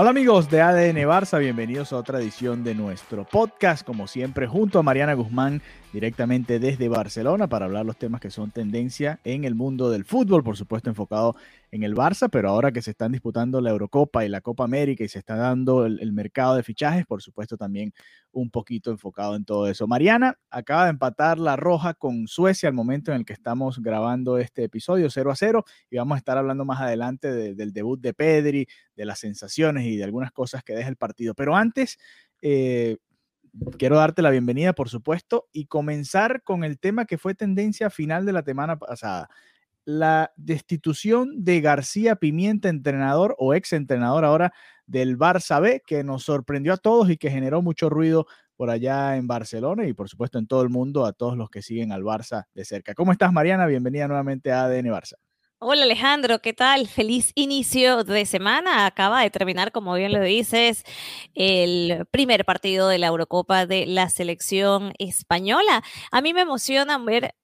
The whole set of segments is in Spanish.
Hola amigos de ADN Barça, bienvenidos a otra edición de nuestro podcast, como siempre, junto a Mariana Guzmán, directamente desde Barcelona, para hablar los temas que son tendencia en el mundo del fútbol, por supuesto enfocado en el Barça, pero ahora que se están disputando la Eurocopa y la Copa América y se está dando el, mercado de fichajes, por supuesto también un poquito enfocado en todo eso. Mariana acaba de empatar la roja con Suecia al momento en el que estamos grabando este episodio 0 a 0 y vamos a estar hablando más adelante de, del debut de Pedri, de las sensaciones y de algunas cosas que deja el partido. Pero antes, eh, quiero darte la bienvenida, por supuesto, y comenzar con el tema que fue tendencia final de la semana pasada. La destitución de García Pimienta, entrenador o ex entrenador ahora del Barça B, que nos sorprendió a todos y que generó mucho ruido por allá en Barcelona y por supuesto en todo el mundo a todos los que siguen al Barça de cerca. ¿Cómo estás, Mariana? Bienvenida nuevamente a ADN Barça. Hola Alejandro, ¿qué tal? Feliz inicio de semana. Acaba de terminar, como bien lo dices, el primer partido de la Eurocopa de la selección española. A mí me emociona ver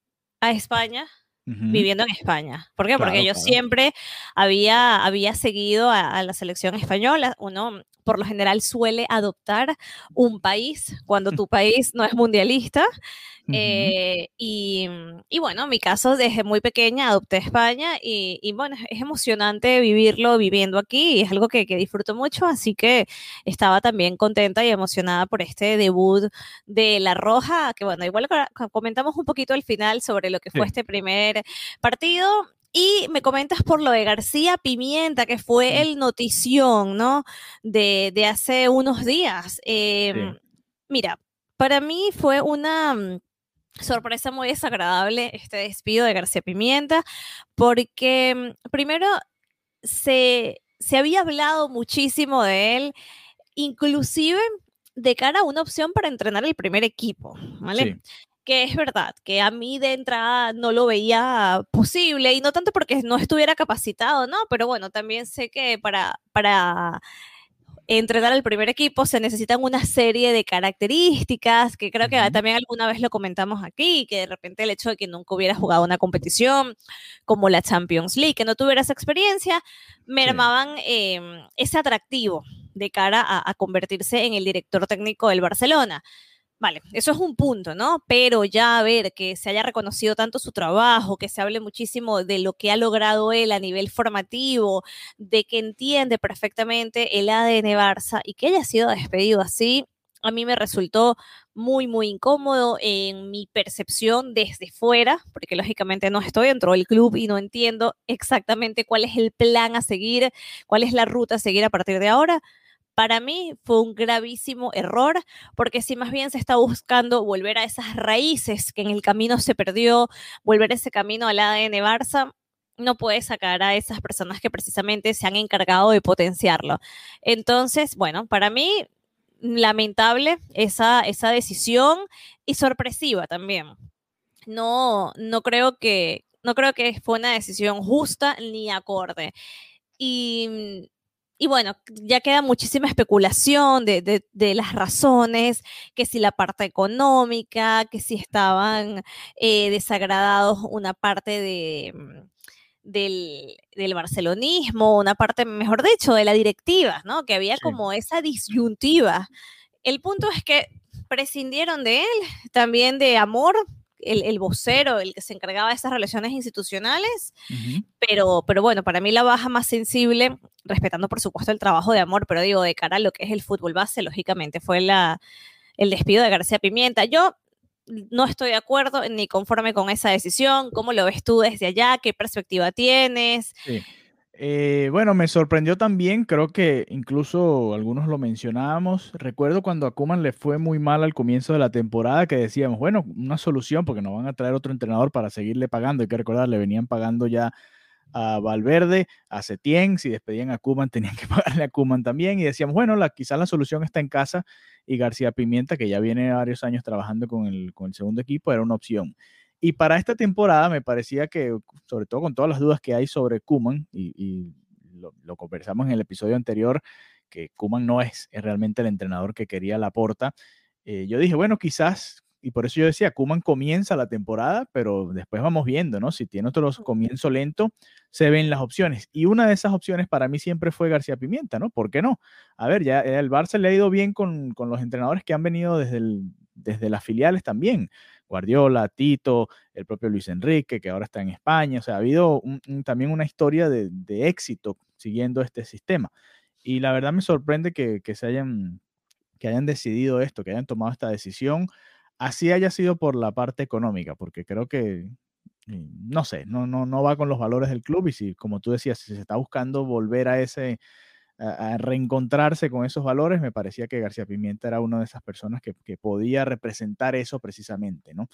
a España Uh -huh. viviendo en España. ¿Por qué? Claro, Porque yo claro. siempre había, había seguido a, a, la selección española. Uno por lo general suele adoptar un país cuando tu país no es mundialista. Uh -huh. eh, y, y, bueno, en mi caso, desde muy pequeña adopté España y, y, bueno, es emocionante vivirlo viviendo aquí y es algo que, que, disfruto mucho, así que estaba también contenta y emocionada por este debut de La Roja, que bueno, igual comentamos un poquito al final sobre lo que fue sí. este primer partido y me comentas por lo de García Pimienta, que fue el notición, ¿no? De, de hace unos días. Eh, sí. Mira, para mí fue una mm, sorpresa muy desagradable este despido de García Pimienta, porque mm, primero se, se había hablado muchísimo de él, inclusive de cara a una opción para entrenar el primer equipo, ¿vale? Sí que es verdad, que a mí de entrada no lo veía posible y no tanto porque no estuviera capacitado, ¿no? Pero bueno, también sé que para, para entrenar al primer equipo se necesitan una serie de características que creo que también alguna vez lo comentamos aquí, que de repente el hecho de que nunca hubiera jugado una competición como la Champions League, que no tuviera esa experiencia, mermaban eh, ese atractivo de cara a, a convertirse en el director técnico del Barcelona. Vale, eso es un punto, ¿no? Pero ya ver que se haya reconocido tanto su trabajo, que se hable muchísimo de lo que ha logrado él a nivel formativo, de que entiende perfectamente el ADN Barça y que haya sido despedido así, a mí me resultó muy, muy incómodo en mi percepción desde fuera, porque lógicamente no estoy dentro del club y no entiendo exactamente cuál es el plan a seguir, cuál es la ruta a seguir a partir de ahora para mí fue un gravísimo error, porque si más bien se está buscando volver a esas raíces que en el camino se perdió, volver ese camino al ADN Barça, no puede sacar a esas personas que precisamente se han encargado de potenciarlo. Entonces, bueno, para mí, lamentable esa, esa decisión y sorpresiva también. No, no creo que, no creo que fue una decisión justa ni acorde. Y y bueno, ya queda muchísima especulación de, de, de, las razones, que si la parte económica, que si estaban eh, desagradados una parte de, mm, del, del, barcelonismo, una parte, mejor dicho, de la directiva, ¿no? Que había sí. como esa disyuntiva. El punto es que prescindieron de él, también de amor, el, el, vocero, el que se encargaba de esas relaciones institucionales, uh -huh. pero, pero bueno, para mí la baja más sensible, respetando por supuesto el trabajo de amor, pero digo, de cara a lo que es el fútbol base, lógicamente fue la, el despido de García Pimienta. Yo no estoy de acuerdo ni conforme con esa decisión, ¿cómo lo ves tú desde allá? ¿Qué perspectiva tienes? Sí. Eh, bueno, me sorprendió también, creo que incluso algunos lo mencionábamos. Recuerdo cuando a Kuman le fue muy mal al comienzo de la temporada que decíamos, bueno, una solución porque no van a traer otro entrenador para seguirle pagando. Hay que recordar, le venían pagando ya a Valverde, a Setién, si despedían a Kuman tenían que pagarle a Kuman también y decíamos, bueno, la, quizás la solución está en casa y García Pimienta, que ya viene varios años trabajando con el, con el segundo equipo, era una opción. Y para esta temporada me parecía que, sobre todo con todas las dudas que hay sobre Kuman, y, lo, conversamos en el episodio anterior, que Kuman no es, realmente el entrenador que quería la porta. Eh, yo dije, bueno, quizás, y por eso yo decía, Kuman comienza la temporada, pero después vamos viendo, ¿no? Si tiene otro comienzo lento, se ven las opciones. Y una de esas opciones para mí siempre fue García Pimienta, ¿no? ¿Por qué no? A ver, ya el Barça le ha ido bien con, con los entrenadores que han venido desde, el, desde las filiales también. Guardiola, Tito, el propio Luis Enrique, que ahora está en España. O sea, ha habido también una historia de, éxito siguiendo este sistema. Y la verdad me sorprende que, se hayan, que hayan decidido esto, que hayan tomado esta decisión, así haya sido por la parte económica, porque creo que, eh, no sé, no, no, no va con los valores del club y si, como tú decías, si se está buscando volver a ese, a, reencontrarse con esos valores, me parecía que García Pimienta era una de esas personas que, podía representar eso precisamente, ¿no?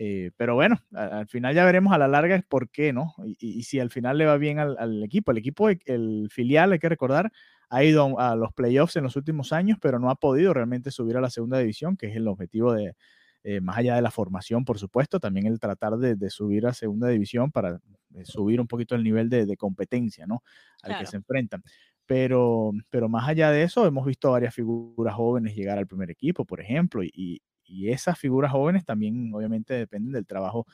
Eh, pero bueno, al final ya veremos a la larga por qué, ¿no? Y, si al final le va bien al, equipo. El equipo, el filial, hay que recordar, ha ido a, los playoffs en los últimos años, pero no ha podido realmente subir a la segunda división, que es el objetivo de, eh, más allá de la formación, por supuesto, también el tratar de, subir a segunda división para eh, subir un poquito el nivel de, competencia, ¿no? Al que se enfrentan. Pero, pero más allá de eso, hemos visto varias figuras jóvenes llegar al primer equipo, por ejemplo, y, y esas figuras jóvenes también obviamente dependen del trabajo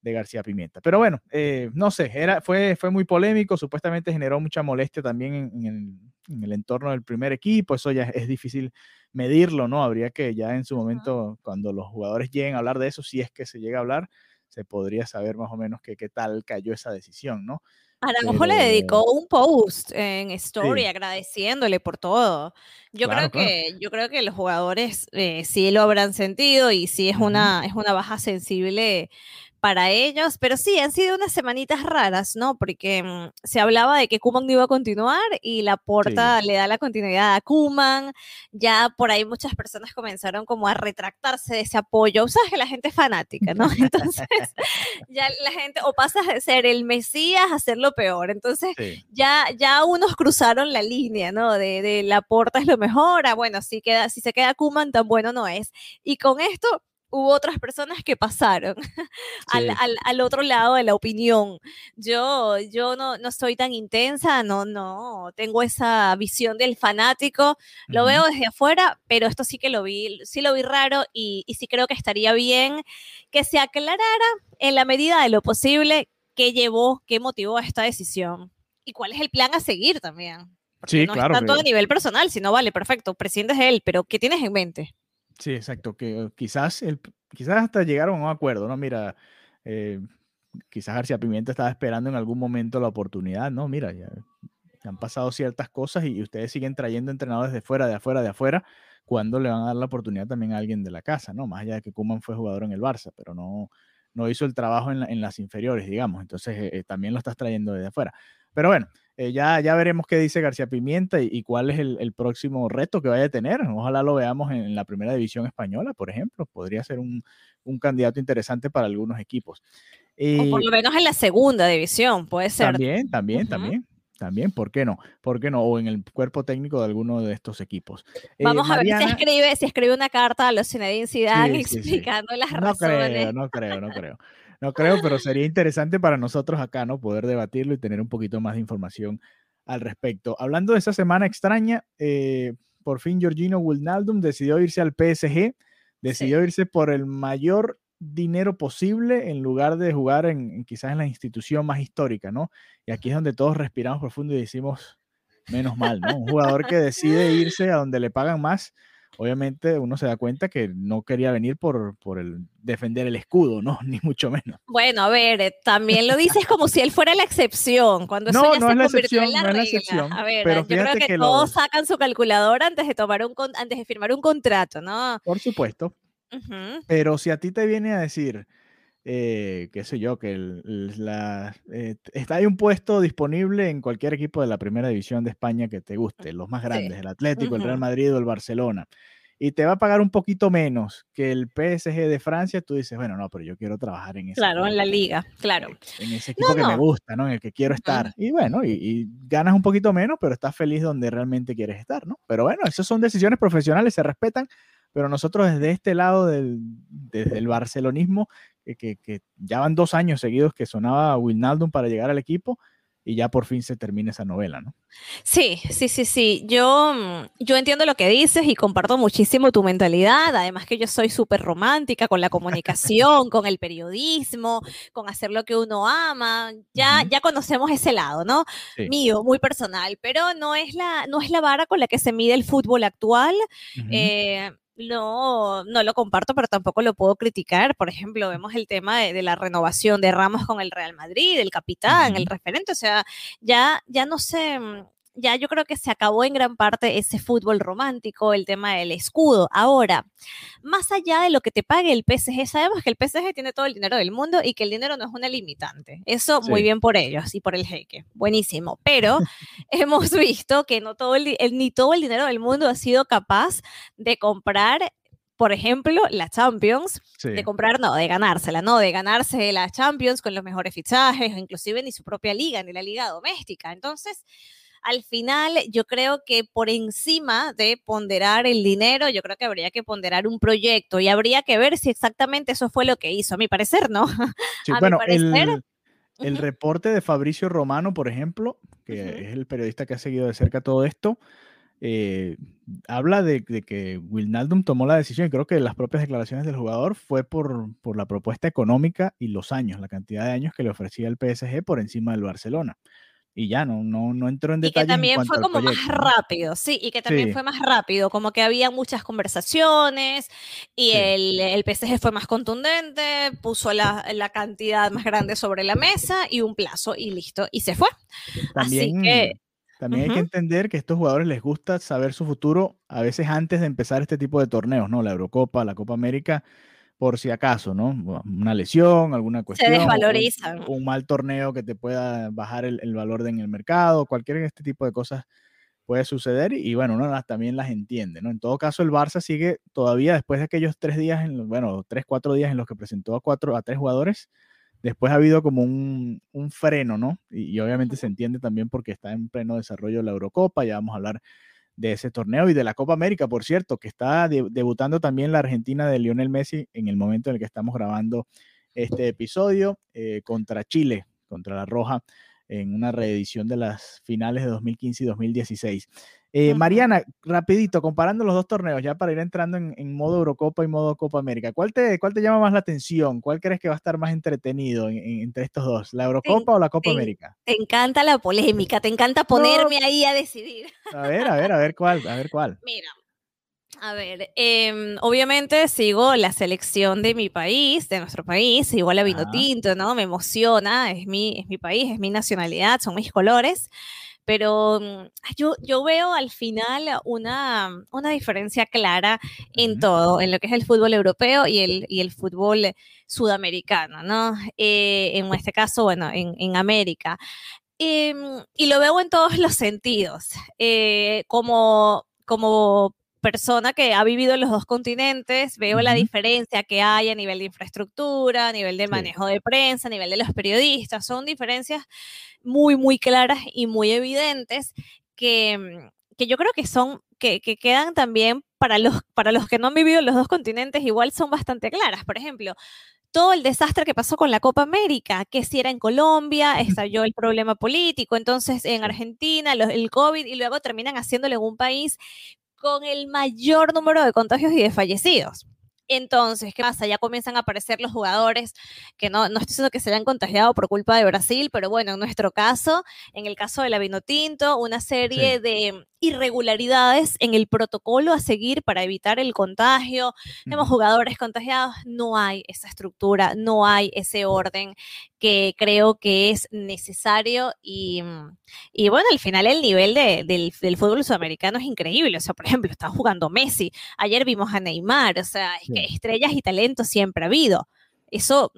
de García Pimienta. Pero bueno, eh, no sé, era, fue, fue muy polémico, supuestamente generó mucha molestia también en, el, en, el, entorno del primer equipo, eso ya es difícil medirlo, ¿no? Habría que ya en su momento, cuando los jugadores lleguen a hablar de eso, si es que se llega a hablar, se podría saber más o menos qué tal cayó esa decisión, ¿no? Araujo le dedicó un post en Story agradeciéndole por todo. Yo creo que yo creo que los jugadores eh, sí lo habrán sentido y sí es una es una baja sensible para ellos, pero sí, han sido unas semanitas raras, ¿no? Porque mm, se hablaba de que Kuman no iba a continuar y la porta le da la continuidad a Kuman, ya por ahí muchas personas comenzaron como a retractarse de ese apoyo, sabes que la gente es fanática, ¿no? Entonces, ya la gente, o pasas de ser el Mesías a ser lo peor, entonces ya, ya unos cruzaron la línea, ¿no? De, de la porta es lo mejor, ah, bueno, si, queda, si se queda Kuman tan bueno no es. Y con esto hubo otras personas que pasaron al, al, al, otro lado de la opinión. Yo, yo no, no soy tan intensa, no, no, tengo esa visión del fanático, lo veo desde afuera, pero esto sí que lo vi, sí lo vi raro y, y sí creo que estaría bien que se aclarara en la medida de lo posible qué llevó, qué motivó a esta decisión y cuál es el plan a seguir también. sí, no claro. Es tanto a nivel personal, sino vale, perfecto, prescindes de él, pero ¿qué tienes en mente? Sí, exacto, que quizás, el, quizás hasta llegaron a un acuerdo, ¿no? Mira, eh, quizás García Pimienta estaba esperando en algún momento la oportunidad, ¿no? Mira, ya, han pasado ciertas cosas y, ustedes siguen trayendo entrenadores de fuera, de afuera, de afuera, cuando le van a dar la oportunidad también a alguien de la casa, ¿no? Más allá de que Kuman fue jugador en el Barça, pero no, no hizo el trabajo en, las inferiores, digamos, entonces eh, eh, también lo estás trayendo desde afuera. Pero bueno, eh, ya, ya veremos qué dice García Pimienta y, cuál es el, próximo reto que vaya a tener. Ojalá lo veamos en, la primera división española, por ejemplo. Podría ser un, candidato interesante para algunos equipos. o por lo menos en la segunda división, puede ser. También, también, también. También, ¿por qué no? ¿Por qué no? O en el cuerpo técnico de alguno de estos equipos. Eh, Vamos a ver si escribe, si escribe una carta a los Zinedine Zidane explicando las razones. No creo, no creo, no creo. No creo, pero sería interesante para nosotros acá, ¿no? Poder debatirlo y tener un poquito más de información al respecto. Hablando de esa semana extraña, eh, por fin Georgino Wijnaldum decidió irse al PSG, decidió irse por el mayor dinero posible en lugar de jugar en, quizás en la institución más histórica, ¿no? Y aquí es donde todos respiramos profundo y decimos, menos mal, ¿no? Un jugador que decide irse a donde le pagan más obviamente uno se da cuenta que no quería venir por, por el defender el escudo, ¿no? Ni mucho menos. Bueno, a ver, eh, también lo dices como si él fuera la excepción, cuando eso no, ya no se es la convirtió en la no es la regla. excepción, a ver, pero yo creo que, que todos lo- sacan su calculadora antes de tomar un antes de firmar un contrato, ¿no? Por supuesto, pero si a ti te viene a decir, eh, qué sé yo, que la, eh, está hay un puesto disponible en cualquier equipo de la primera división de España que te guste, los más grandes, el Atlético, el Real Madrid o el Barcelona, y te va a pagar un poquito menos que el PSG de Francia, tú dices, bueno, no, pero yo quiero trabajar en ese Claro, en la liga, claro. En ese equipo que me gusta, ¿no? En el que quiero estar. Y bueno, y, ganas un poquito menos, pero estás feliz donde realmente quieres estar, ¿no? Pero bueno, esas son decisiones profesionales, se respetan, pero nosotros desde este lado del, desde el barcelonismo, que, que, ya van dos años seguidos que sonaba Wilnaldum para llegar al equipo, y ya por fin se termina esa novela, ¿no? Sí, sí, sí, sí. Yo, mm, yo entiendo lo que dices y comparto muchísimo tu mentalidad. Además que yo soy súper romántica con la comunicación, con el periodismo, con hacer lo que uno ama. Ya, ya conocemos ese lado, ¿no? Mío, muy personal, pero no es, la, no es la vara con la que se mide el fútbol actual no, no lo comparto, pero tampoco lo puedo criticar. Por ejemplo, vemos el tema de, la renovación de Ramos con el Real Madrid, el capitán, el referente. O sea, ya, ya no sé, mm, ya yo creo que se acabó en gran parte ese fútbol romántico, el tema del escudo. Ahora, más allá de lo que te pague el PSG, sabemos que el PSG tiene todo el dinero del mundo y que el dinero no es una limitante. Eso muy bien por ellos y por el jeque. Buenísimo. Pero hemos visto que no todo el, ni todo el dinero del mundo ha sido capaz de comprar por ejemplo, la Champions, de comprar, no, de ganársela, no, de ganarse la Champions con los mejores fichajes, inclusive ni su propia liga, ni la liga doméstica. Entonces, al final yo creo que por encima de ponderar el dinero, yo creo que habría que ponderar un proyecto y habría que ver si exactamente eso fue lo que hizo, a mi parecer, ¿no? Sí, bueno, El, reporte de Fabricio Romano, por ejemplo, que es el periodista que ha seguido de cerca todo esto, eh, habla de, que Wilnaldum tomó la decisión, y creo que las propias declaraciones del jugador fue por, por, la propuesta económica y los años, la cantidad de años que le ofrecía el PSG por encima del Barcelona y ya no, no, no entró en detalle. Y que también fue como más rápido, sí, y que también fue más rápido, como que había muchas conversaciones y el, el, PSG fue más contundente, puso la, la, cantidad más grande sobre la mesa y un plazo y listo, y se fue. También, Así que... También hay que entender que a estos jugadores les gusta saber su futuro a veces antes de empezar este tipo de torneos, ¿no? La Eurocopa, la Copa América por si acaso, ¿no? Una lesión, alguna cuestión. Se desvalorizan. Un, un mal torneo que te pueda bajar el, valor de en el mercado, cualquier este tipo de cosas puede suceder y bueno, uno las, también las entiende, ¿no? En todo caso, el Barça sigue todavía después de aquellos tres días, en, bueno, tres, cuatro días en los que presentó a cuatro, a tres jugadores, después ha habido como un, un freno, ¿no? Y, y, obviamente se entiende también porque está en pleno desarrollo la Eurocopa, ya vamos a hablar de ese torneo y de la Copa América, por cierto, que está debutando también la Argentina de Lionel Messi en el momento en el que estamos grabando este episodio eh, contra Chile, contra la Roja, en una reedición de las finales de 2015 y 2016. Eh, Mariana, rapidito, comparando los dos torneos, ya para ir entrando en, modo Eurocopa y modo Copa América, ¿cuál te, ¿cuál te llama más la atención? ¿Cuál crees que va a estar más entretenido entre estos dos? ¿La Eurocopa o la Copa América? Te encanta la polémica, te encanta ponerme ahí a decidir. A ver, a ver, a ver cuál, a ver cuál. Mira, a ver, em, obviamente sigo la selección de mi país, de nuestro país, igual la vino tinto, ¿no? Me emociona, es mi, es mi país, es mi nacionalidad, son mis colores pero mm, yo, yo veo al final una, una diferencia clara en todo, en lo que es el fútbol europeo y el, y el fútbol sudamericano, ¿no? Eh, en este caso, bueno, en, en América. Em, y lo veo en todos los sentidos, eh, como, como persona que ha vivido en los dos continentes, veo la diferencia que hay a nivel de infraestructura, a nivel de manejo de prensa, a nivel de los periodistas. Son diferencias muy, muy claras y muy evidentes que, mm, que yo creo que son, que, que, quedan también para los, para los que no han vivido en los dos continentes, igual son bastante claras. Por ejemplo, todo el desastre que pasó con la Copa América, que si era en Colombia, estalló el problema político, entonces en Argentina el COVID y luego terminan haciéndolo en un país con el mayor número de contagios y de fallecidos. Entonces, ¿qué pasa? Ya comienzan a aparecer los jugadores que no, no estoy diciendo que se hayan contagiado por culpa de Brasil, pero bueno, en nuestro caso, en el caso de la Vinotinto, una serie de irregularidades en el protocolo a seguir para evitar el contagio. Tenemos jugadores contagiados, no hay esa estructura, no hay ese orden que creo que es necesario y, y bueno, al final el nivel de, del, del, fútbol sudamericano es increíble. O sea, por ejemplo, está jugando Messi, ayer vimos a Neymar, o sea, es que estrellas y talentos siempre ha habido. Eso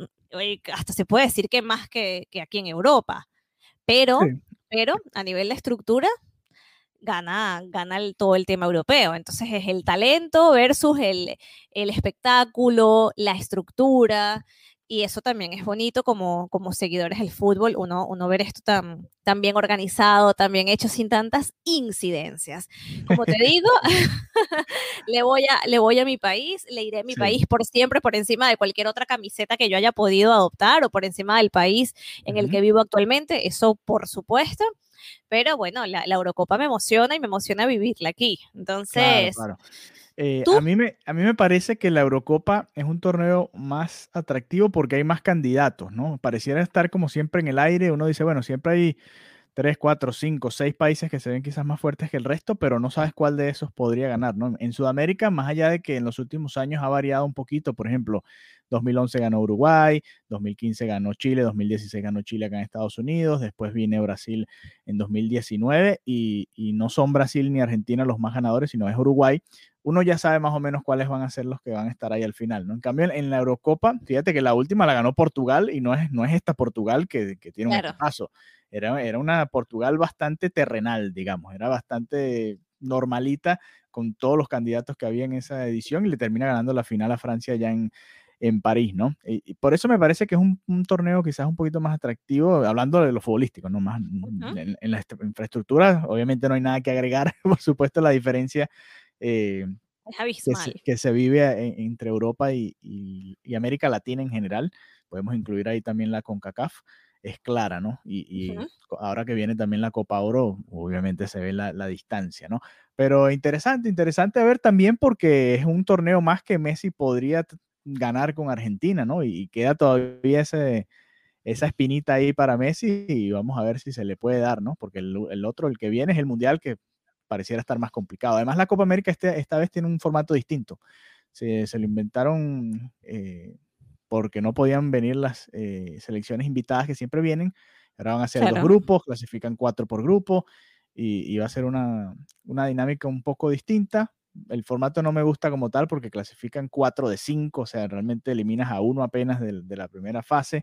hasta se puede decir que más que, aquí en Europa. Pero, pero a nivel de estructura, gana, gana todo el tema europeo. Entonces es el talento versus el, el espectáculo, la estructura, y eso también es bonito como, como seguidores del fútbol, uno, uno ver esto tan, tan bien organizado, tan bien hecho, sin tantas incidencias. Como te digo, le, voy a, le voy a mi país, le iré a mi país por siempre, por encima de cualquier otra camiseta que yo haya podido adoptar o por encima del país en el que vivo actualmente, eso por supuesto. Pero bueno, la, la, Eurocopa me emociona y me emociona vivirla aquí. Entonces, eh, a, mí me, a mí me parece que la Eurocopa es un torneo más atractivo porque hay más candidatos, ¿no? Pareciera estar como siempre en el aire. Uno dice, bueno, siempre hay tres, cuatro, cinco, seis países que se ven quizás más fuertes que el resto, pero no sabes cuál de esos podría ganar, ¿no? En Sudamérica, más allá de que en los últimos años ha variado un poquito, por ejemplo, 2011 ganó Uruguay, 2015 ganó Chile, 2016 ganó Chile acá en Estados Unidos, después viene Brasil en 2019 y, y no son Brasil ni Argentina los más ganadores, sino es Uruguay uno ya sabe más o menos cuáles van a ser los que van a estar ahí al final, ¿no? En cambio, en la Eurocopa, fíjate que la última la ganó Portugal y no es, no es esta Portugal que, tiene un paso. Era, era una Portugal bastante terrenal, digamos, era bastante normalita con todos los candidatos que había en esa edición y le termina ganando la final a Francia ya en, en París, ¿no? Y, por eso me parece que es un, torneo quizás un poquito más atractivo, hablando de lo futbolístico, ¿no? Más en, en, la infraestructura, obviamente no hay nada que agregar, por supuesto la diferencia eh, que, se, vive entre Europa y, América Latina en general. Podemos incluir ahí también la CONCACAF. Es clara, ¿no? Y, ahora que viene también la Copa Oro, obviamente se ve la, distancia, ¿no? Pero interesante, interesante ver también porque es un torneo más que Messi podría ganar con Argentina, ¿no? Y, queda todavía ese, esa espinita ahí para Messi y vamos a ver si se le puede dar, ¿no? Porque el, el, otro, el que viene es el Mundial que pareciera estar más complicado. Además, la Copa América este, esta vez tiene un formato distinto. Se, se lo inventaron eh, porque no podían venir las eh, selecciones invitadas que siempre vienen. Ahora van a ser dos grupos, clasifican cuatro por grupo y, va a ser una, una, dinámica un poco distinta. El formato no me gusta como tal porque clasifican cuatro de cinco, o sea, realmente eliminas a uno apenas de, de la primera fase.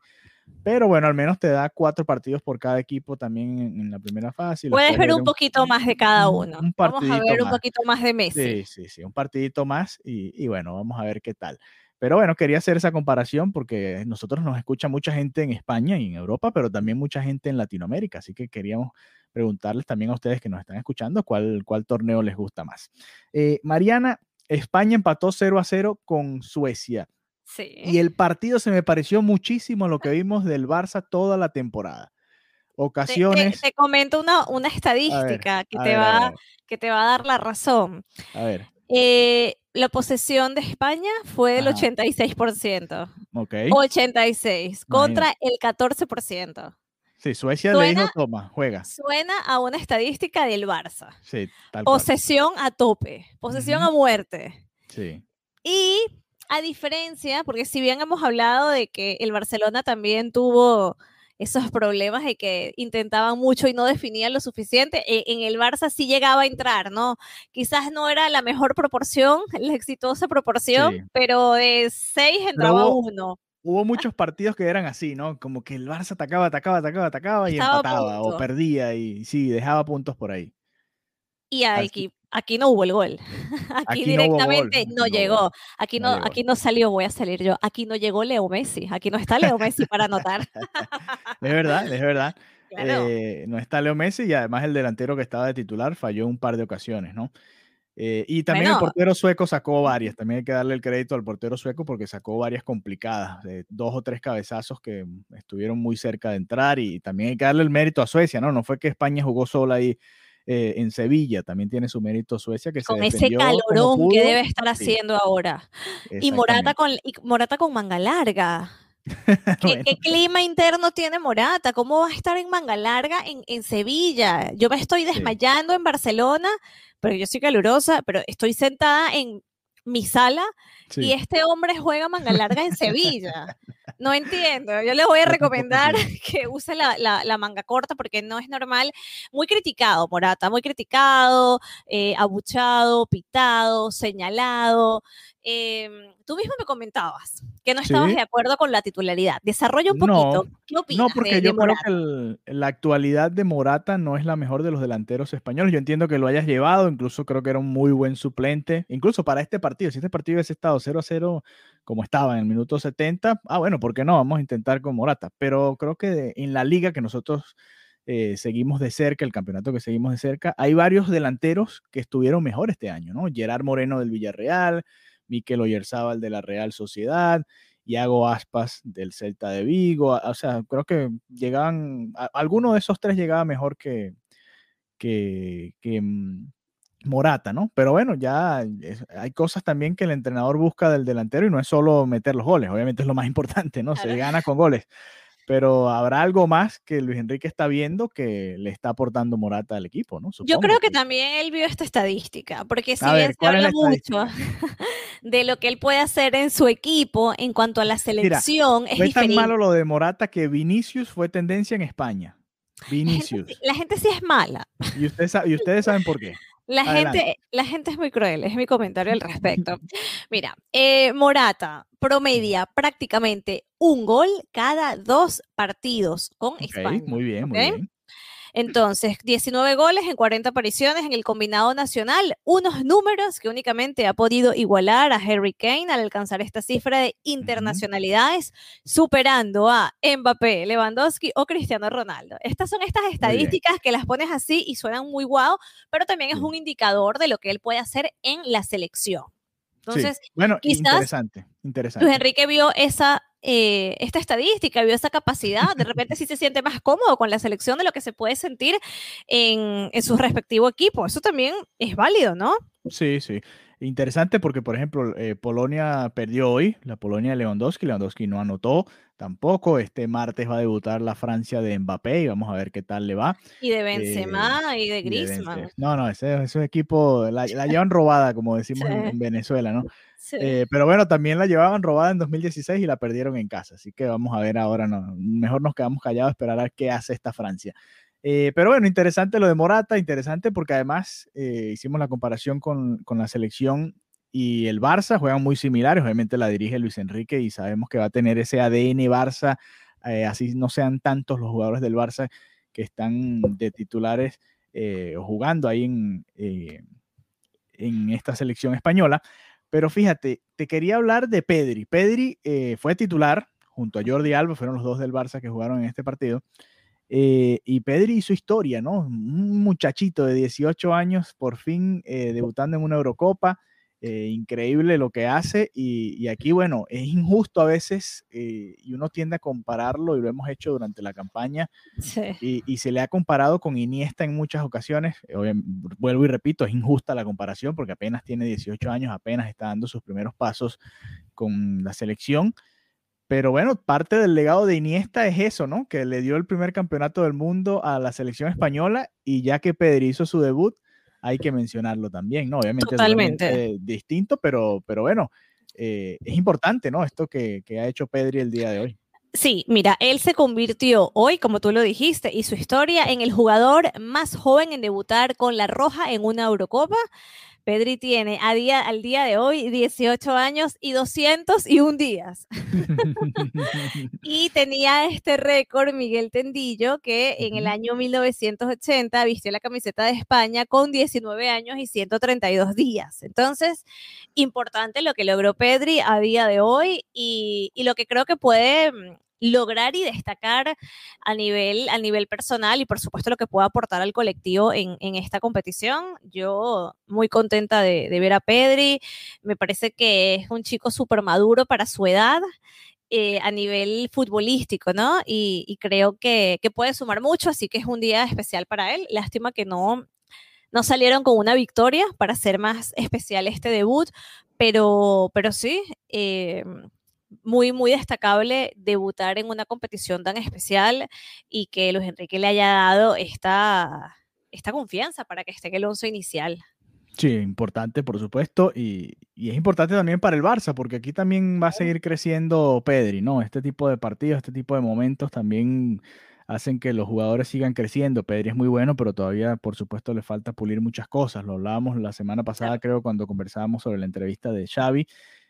Pero bueno, al menos te da cuatro partidos por cada equipo también en, la primera fase. Puedes ver un, poquito más de cada uno. vamos a ver un poquito más de Messi. Sí, sí, sí, un partidito más y, y, bueno, vamos a ver qué tal. Pero bueno, quería hacer esa comparación porque nosotros nos escucha mucha gente en España y en Europa, pero también mucha gente en Latinoamérica. Así que queríamos preguntarles también a ustedes que nos están escuchando cuál, cuál torneo les gusta más. Eh, Mariana, España empató 0 a 0 con Suecia. Y el partido se me pareció muchísimo a lo que vimos del Barça toda la temporada. Ocasiones. Te, comento una, una estadística que, te va, que te va a dar la razón. A ver. Eh, la posesión de España fue del 86%. Ok. 86 contra el 14%. Sí, Suecia le dijo, toma, juega. Suena a una estadística del Barça. Sí, tal Posesión a tope, posesión a muerte. Sí. Y a diferencia, porque si bien hemos hablado de que el Barcelona también tuvo esos problemas de que intentaban mucho y no definían lo suficiente, e, en el Barça sí llegaba a entrar, ¿no? Quizás no era la mejor proporción, la exitosa proporción, pero de seis entraba uno. Hubo muchos partidos que eran así, ¿no? Como que el Barça atacaba, atacaba, atacaba, atacaba y empataba o perdía y sí, dejaba puntos por ahí. Y aquí, aquí no hubo el gol. Aquí, directamente no, llegó. Aquí no, aquí no salió, voy a salir yo. Aquí no llegó Leo Messi. Aquí no está Leo Messi para anotar. es verdad, es verdad. Eh, no está Leo Messi y además el delantero que estaba de titular falló un par de ocasiones, ¿no? Eh, y también el portero sueco sacó varias. También hay que darle el crédito al portero sueco porque sacó varias complicadas, de dos o tres cabezazos que estuvieron muy cerca de entrar. Y también hay que darle el mérito a Suecia, ¿no? No fue que España jugó sola ahí eh, en Sevilla. También tiene su mérito Suecia que con ese calorón que debe estar haciendo ahora. Y Morata con Morata con manga larga. ¿Qué, clima interno tiene Morata? ¿Cómo va a estar en manga larga en, en Sevilla? Yo me estoy desmayando en Barcelona, pero yo soy calurosa, pero estoy sentada en mi sala y este hombre juega manga larga en Sevilla. No entiendo. Yo le voy a recomendar que use la, manga corta porque no es normal. Muy criticado, Morata, muy criticado, eh, abuchado, pitado, señalado. Em, tú mismo me comentabas que no estabas de acuerdo con la titularidad. Desarrolla un poquito. No, ¿Qué opinas? No, porque yo creo que la actualidad de Morata no es la mejor de los delanteros españoles. Yo entiendo que lo hayas llevado, incluso creo que era un muy buen suplente, incluso para este partido. Si este partido hubiese estado 0 a 0 como estaba en el minuto 70, ah, bueno, ¿por qué no? Vamos a intentar con Morata. Pero creo que en la liga que nosotros eh, seguimos de cerca, el campeonato que seguimos de cerca, hay varios delanteros que estuvieron mejor este año, ¿no? Gerard Moreno del Villarreal, Miquel Oyerzábal de la Real Sociedad, Iago Aspas del Celta de Vigo, o sea, creo que llegaban, alguno de esos tres llegaba mejor que, que, mm, Morata, ¿no? Pero bueno, ya hay cosas también que el entrenador busca del delantero y no es solo meter los goles, obviamente es lo más importante, ¿no? Se gana con goles pero habrá algo más que Luis Enrique está viendo que le está aportando Morata al equipo, ¿no? Yo creo que, también él vio esta estadística, porque si bien se habla mucho de lo que él puede hacer en su equipo en cuanto a la selección, es tan malo lo de Morata que Vinicius fue tendencia en España. Vinicius. La gente, sí es mala. Y ustedes, y ustedes saben por qué. La gente, la gente es muy cruel, es mi comentario al respecto. Mira, eh, Morata promedia prácticamente un gol cada dos partidos con España. Muy bien, muy bien. Entonces, 19 goles en 40 apariciones en el combinado nacional, unos números que únicamente ha podido igualar a Harry Kane al alcanzar esta cifra de internacionalidades, superando a Mbappé, Lewandowski o Cristiano Ronaldo. Estas son estas estadísticas que las pones así y suenan muy guau, pero también es un indicador de lo que él puede hacer en la selección. Entonces, bueno, interesante, interesante. Luis Enrique vio esa eh, esta estadística, vio esa capacidad, de repente sí se siente más cómodo con la selección de lo que se puede sentir en, en su respectivo equipo. Eso también es válido, ¿no? Sí, sí. Interesante porque, por ejemplo, eh, Polonia perdió hoy, la Polonia de Lewandowski, Lewandowski no anotó tampoco. Este martes va a debutar la Francia de Mbappé y vamos a ver qué tal le va. Y de Benzema y de Griezmann. no, no, ese, ese equipo la, llevan robada, como decimos en, Venezuela, ¿no? Eh, pero bueno, también la llevaban robada en 2016 y la perdieron en casa, así que vamos a ver ahora, no, mejor nos quedamos callados, esperar a ver qué hace esta Francia. Eh, pero bueno, interesante lo de Morata, interesante porque además eh, hicimos la comparación con, con, la selección y el Barça, juegan muy similares, obviamente la dirige Luis Enrique y sabemos que va a tener ese ADN Barça, eh, así no sean tantos los jugadores del Barça que están de titulares o jugando ahí en, en esta selección española. Pero fíjate, te quería hablar de Pedri. Pedri fue titular junto a Jordi Alba, fueron los dos del Barça que jugaron en este partido. Eh, y Pedri hizo historia, ¿no? Un muchachito de 18 años, por fin eh, debutando en una Eurocopa. Eh, increíble lo que hace. Y, aquí, bueno, es injusto a veces y uno tiende a compararlo y lo hemos hecho durante la campaña. Y, y, se le ha comparado con Iniesta en muchas ocasiones. vuelvo y repito, es injusta la comparación porque apenas tiene 18 años, apenas está dando sus primeros pasos con la selección. Pero bueno, parte del legado de Iniesta es eso, ¿no? Que le dio el primer campeonato del mundo a la selección española y ya que Pedri hizo su debut, hay que mencionarlo también, ¿no? Obviamente Totalmente. es distinto, pero, pero bueno, eh, es importante, ¿no? Esto que, que ha hecho Pedri el día de hoy. Sí, mira, él se convirtió hoy, como tú lo dijiste, y su historia en el jugador más joven en debutar con la Roja en una Eurocopa. Pedri tiene a día, al día de hoy 18 años y 201 días. y tenía este récord Miguel Tendillo, que en el año 1980 vistió la camiseta de España con 19 años y 132 días. Entonces, importante lo que logró Pedri a día de hoy y, y lo que creo que puede mm, lograr y destacar a nivel, a nivel personal y por supuesto lo que pueda aportar al colectivo en, esta competición. Yo muy contenta de, ver a Pedri, me parece que es un chico súper maduro para su edad. Eh, a nivel futbolístico, ¿no? Y, creo que, puede sumar mucho, así que es un día especial para él. Lástima que no, no salieron con una victoria para hacer más especial este debut, pero, pero sí, eh, muy, muy destacable debutar en una competición tan especial y que Luis Enrique le haya dado esta, esta confianza para que esté en el once inicial. Sí, importante, por supuesto, y, y, es importante también para el Barça, porque aquí también va a seguir creciendo Pedri, ¿no? Este tipo de partidos, este tipo de momentos también hacen que los jugadores sigan creciendo. Pedri es muy bueno, pero todavía, por supuesto, le falta pulir muchas cosas. Lo hablábamos la semana pasada, creo, cuando conversábamos sobre la entrevista de Xavi,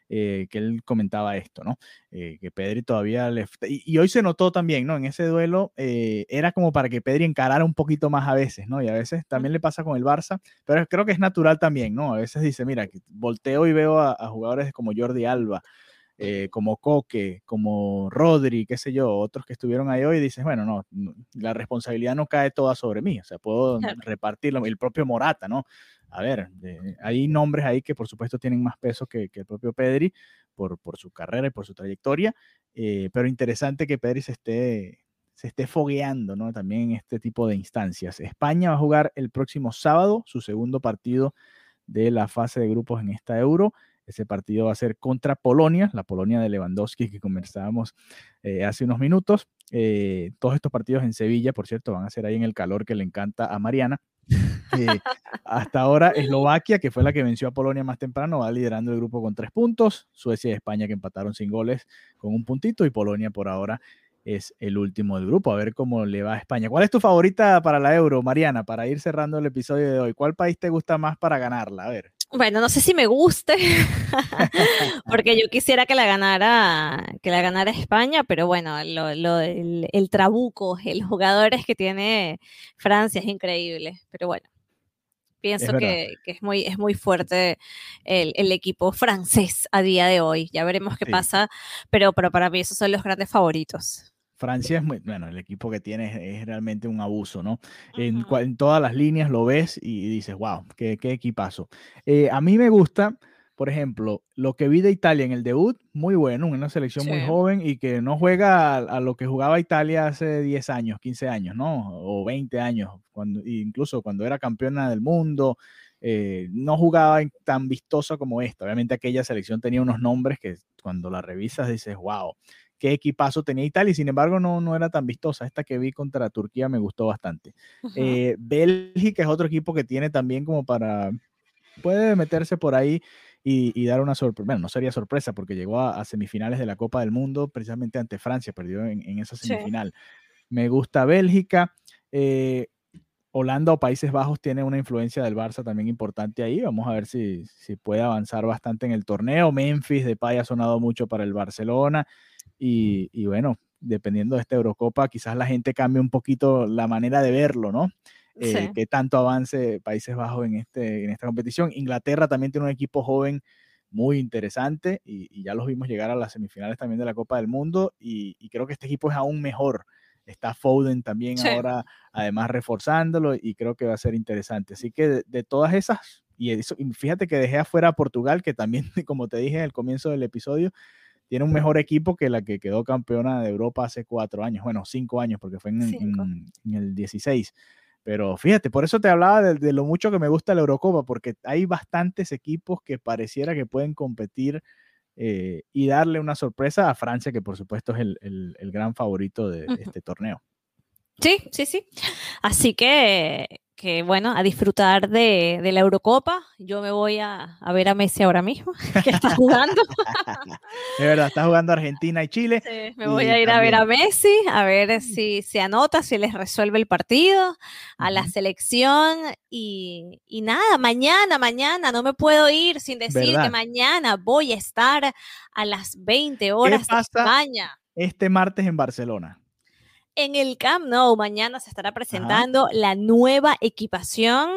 eh, que él comentaba esto, ¿no? Eh, que Pedri todavía le... Y, hoy se notó también, ¿no? En ese duelo eh, era como para que Pedri encarara un poquito más a veces, ¿no? Y a veces también le pasa con el Barça, pero creo que es natural también, ¿no? A veces dice, mira, volteo y veo a, jugadores como Jordi Alba, como Coque, como Rodri, qué sé yo, otros que estuvieron ahí hoy, y dices, bueno, no, la responsabilidad no cae toda sobre mí, o sea, puedo repartirlo, el propio Morata, ¿no? A ver, hay nombres ahí que por supuesto tienen más peso que, el propio Pedri por, su carrera y por su trayectoria, eh, pero interesante que Pedri se esté, se esté fogueando ¿no? también en este tipo de instancias. España va a jugar el próximo sábado su segundo partido de la fase de grupos en esta Euro. Ese partido va a ser contra Polonia, la Polonia de Lewandowski que conversábamos eh, hace unos minutos. Eh, todos estos partidos en Sevilla, por cierto, van a ser ahí en el calor que le encanta a Mariana. Hasta ahora Eslovaquia, que fue la que venció a Polonia más temprano, va liderando el grupo con tres puntos. Suecia y España que empataron sin goles con un puntito y Polonia por ahora es el último del grupo. A ver cómo le va a España. ¿Cuál es tu favorita para la Euro, Mariana? Para ir cerrando el episodio de hoy. ¿Cuál país te gusta más para ganarla? A ver. Bueno, no sé si me guste, porque yo quisiera que la ganara, que la ganara España, pero bueno, lo, el, trabuco, el jugadores que tiene Francia es increíble. Pero bueno, pienso que, es, muy, es muy fuerte el, equipo francés a día de hoy. Ya veremos qué pasa, pero, pero para mí esos son los grandes favoritos. Francia es muy, bueno, el equipo que tiene es, realmente un abuso, ¿no? en, en, todas las líneas lo ves y dices, wow, qué, qué equipazo. Eh, a mí me gusta, por ejemplo, lo que vi de Italia en el debut, muy bueno, una selección muy joven y que no juega a, lo que jugaba Italia hace 10 años, 15 años, ¿no? O 20 años, cuando, incluso cuando era campeona del mundo. Eh, no jugaba tan vistosa como esta. Obviamente aquella selección tenía unos nombres que cuando la revisas dices, wow, qué equipazo tenía Italia y sin embargo no, no era tan vistosa. Esta que vi contra Turquía me gustó bastante. Eh, Bélgica es otro equipo que tiene también como para, puede meterse por ahí y, dar una sorpresa. Bueno, no sería sorpresa porque llegó a, semifinales de la Copa del Mundo precisamente ante Francia, perdió en, esa semifinal. Me gusta Bélgica. Eh, Holanda o Países Bajos tiene una influencia del Barça también importante ahí. Vamos a ver si, si puede avanzar bastante en el torneo. Memphis, de Depay ha sonado mucho para el Barcelona. Y, bueno, dependiendo de esta Eurocopa, quizás la gente cambie un poquito la manera de verlo, ¿no? Eh, que tanto avance Países Bajos en, este, en esta competición. Inglaterra también tiene un equipo joven muy interesante y, ya los vimos llegar a las semifinales también de la Copa del Mundo y, creo que este equipo es aún mejor. Está Foden también ahora, además reforzándolo y creo que va a ser interesante. Así que de, todas esas, y, eso, y fíjate que dejé afuera a Portugal, que también, como te dije el comienzo del episodio, tiene un mejor equipo que la que quedó campeona de Europa hace cuatro años, bueno, cinco años, porque fue en, el 16. Pero fíjate, por eso te hablaba de, lo mucho que me gusta la Eurocopa, porque hay bastantes equipos que pareciera que pueden competir eh, y darle una sorpresa a Francia, que por supuesto es el, gran favorito de este torneo. Sí, sí, sí. Así que que bueno, a disfrutar de, la Eurocopa. Yo me voy a, ver a Messi ahora mismo, que está jugando. es verdad, está jugando Argentina y Chile. me voy a ir a ver a Messi, a ver si se anota, si les resuelve el partido, a la selección y, nada, mañana, mañana, no me puedo ir sin decir que mañana voy a estar a las 20 horas de España. Este martes en Barcelona en el Camp Nou. Mañana se estará presentando la nueva equipación.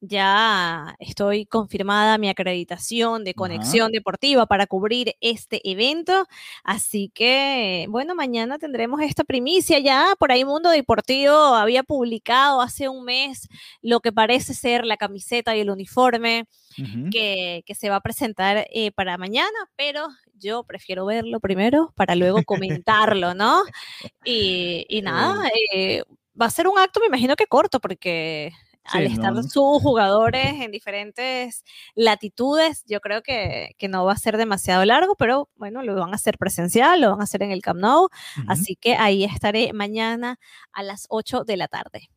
Ya estoy confirmada mi acreditación de conexión deportiva para cubrir este evento. Así que, bueno, mañana tendremos esta primicia. Ya por ahí Mundo Deportivo había publicado hace un mes lo que parece ser la camiseta y el uniforme que, se va a presentar eh, para mañana, pero yo prefiero verlo primero para luego comentarlo, ¿no? Y, nada, eh, va a ser un acto, me imagino que corto, porque al estar sus jugadores en diferentes latitudes, yo creo que, no va a ser demasiado largo, pero bueno, lo van a hacer presencial, lo van a hacer en el Camp Nou, así que ahí estaré mañana a las 8 de la tarde.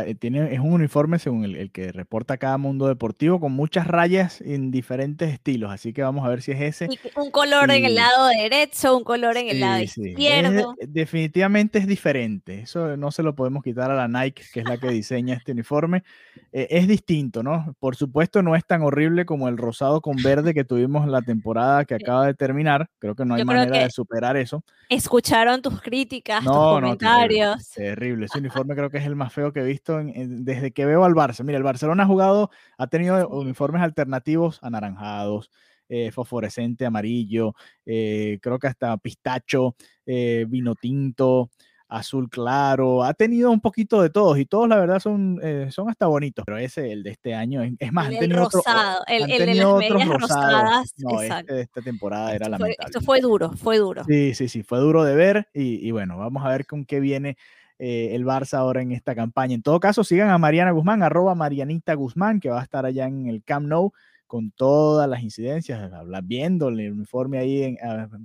Eh, tiene, es un uniforme según el, que reporta cada mundo deportivo con muchas rayas en diferentes estilos, así que vamos a ver si es ese. un color en el lado derecho, un color en el lado izquierdo. definitivamente es diferente, eso no se lo podemos quitar a la Nike, que es la que diseña este uniforme. Eh, es distinto, ¿no? Por supuesto no es tan horrible como el rosado con verde que tuvimos la temporada que acaba de terminar, creo que no hay manera de superar eso. Escucharon tus críticas, tus comentarios. terrible, ese uniforme creo que es el más feo que he visto desde que veo al Barça. Mira, el Barcelona ha jugado, ha tenido uniformes alternativos anaranjados, eh, fosforescente, amarillo, eh, creo que hasta pistacho, eh, vino tinto, azul claro, ha tenido un poquito de todos y todos la verdad son, son hasta bonitos, pero ese, el de este año, es más, el han tenido, rosado, el, el de las medias rosadas. No, este esta temporada era lamentable. esto fue duro, fue duro. Sí, sí, sí, fue duro de ver y, y bueno, vamos a ver con qué viene eh, el Barça ahora en esta campaña. En todo caso, sigan a Mariana Guzmán, arroba Marianita Guzmán, que va a estar allá en el Camp Nou con todas las incidencias, viendo el uniforme ahí en,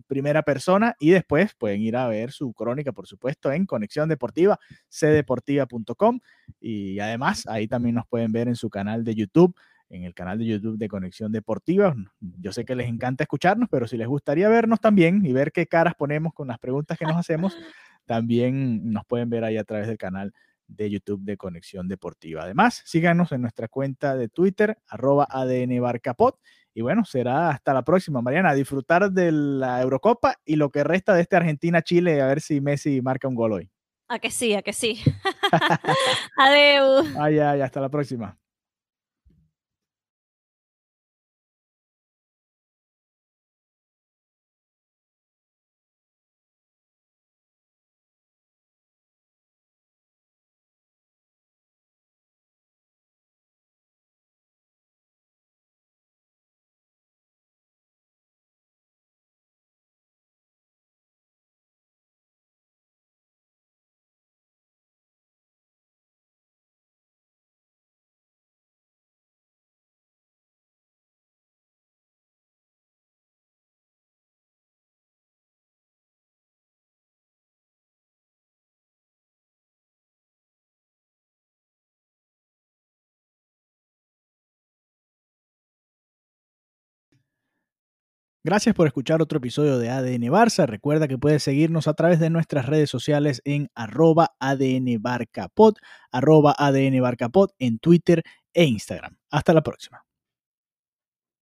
primera persona y después pueden ir a ver su crónica, por supuesto, en Conexión Deportiva, cdeportiva.com y además ahí también nos pueden ver en su canal de YouTube en el canal de YouTube de Conexión Deportiva. Yo sé que les encanta escucharnos, pero si les gustaría vernos también y ver qué caras ponemos con las preguntas que nos hacemos, también nos pueden ver ahí a través del canal de YouTube de Conexión Deportiva. Además, síganos en nuestra cuenta de Twitter, arroba ADN Barcapot. Y bueno, será hasta la próxima, Mariana. A disfrutar de la Eurocopa y lo que resta de este Argentina-Chile, a ver si Messi marca un gol hoy. A que sí, a que sí. Adeu. Ay, ay, hasta la próxima. Gracias por escuchar otro episodio de ADN Barça. Recuerda que puedes seguirnos a través de nuestras redes sociales en arroba ADN arroba ADN en Twitter e Instagram. Hasta la próxima.